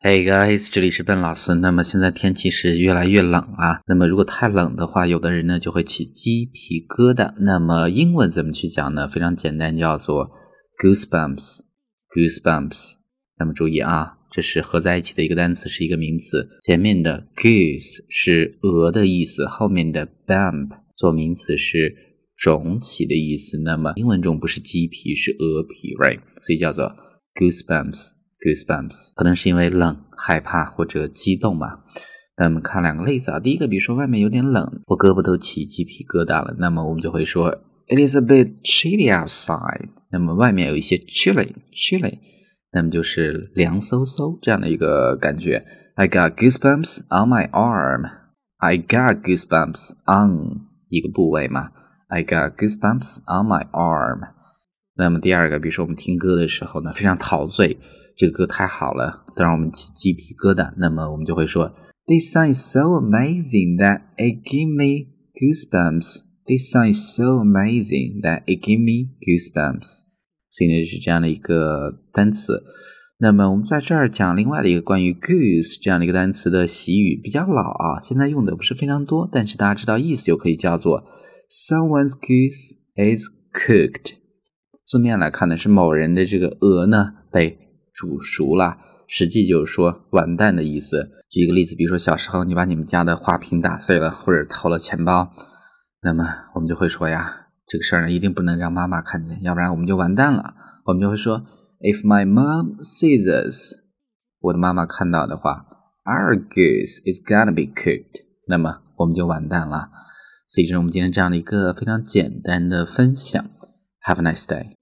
Hey guys，这里是笨老师。那么现在天气是越来越冷啊。那么如果太冷的话，有的人呢就会起鸡皮疙瘩。那么英文怎么去讲呢？非常简单，叫做 goosebumps，goosebumps。那么注意啊，这是合在一起的一个单词，是一个名词。前面的 goose 是鹅的意思，后面的 bump 做名词是肿起的意思。那么英文中不是鸡皮，是鹅皮，right？所以叫做 goosebumps。Goosebumps 可能是因为冷、害怕或者激动吧。那我们看两个例子啊。第一个，比如说外面有点冷，我胳膊都起鸡皮疙瘩了。那么我们就会说，It is a bit chilly outside。那么外面有一些 chilly，chilly，那么就是凉飕飕这样的一个感觉。I got goosebumps on my arm。I got goosebumps on 一个部位嘛。I got goosebumps on my arm。那么第二个，比如说我们听歌的时候呢，非常陶醉。这个歌太好了，都让我们起鸡皮疙瘩。那么我们就会说，This song is so amazing that it give me goosebumps. This song is so amazing that it give me goosebumps. 所以呢，是这样的一个单词。那么我们在这儿讲另外的一个关于 goose 这样的一个单词的习语，比较老啊，现在用的不是非常多，但是大家知道意思就可以叫做 Someone's goose is cooked。字面来看呢，是某人的这个鹅呢被煮熟了，实际就是说完蛋的意思。举一个例子，比如说小时候你把你们家的花瓶打碎了，或者偷了钱包，那么我们就会说呀，这个事儿呢一定不能让妈妈看见，要不然我们就完蛋了。我们就会说，If my mom sees us，我的妈妈看到的话，Our goose is gonna be cooked，那么我们就完蛋了。所以这是我们今天这样的一个非常简单的分享。Have a nice day。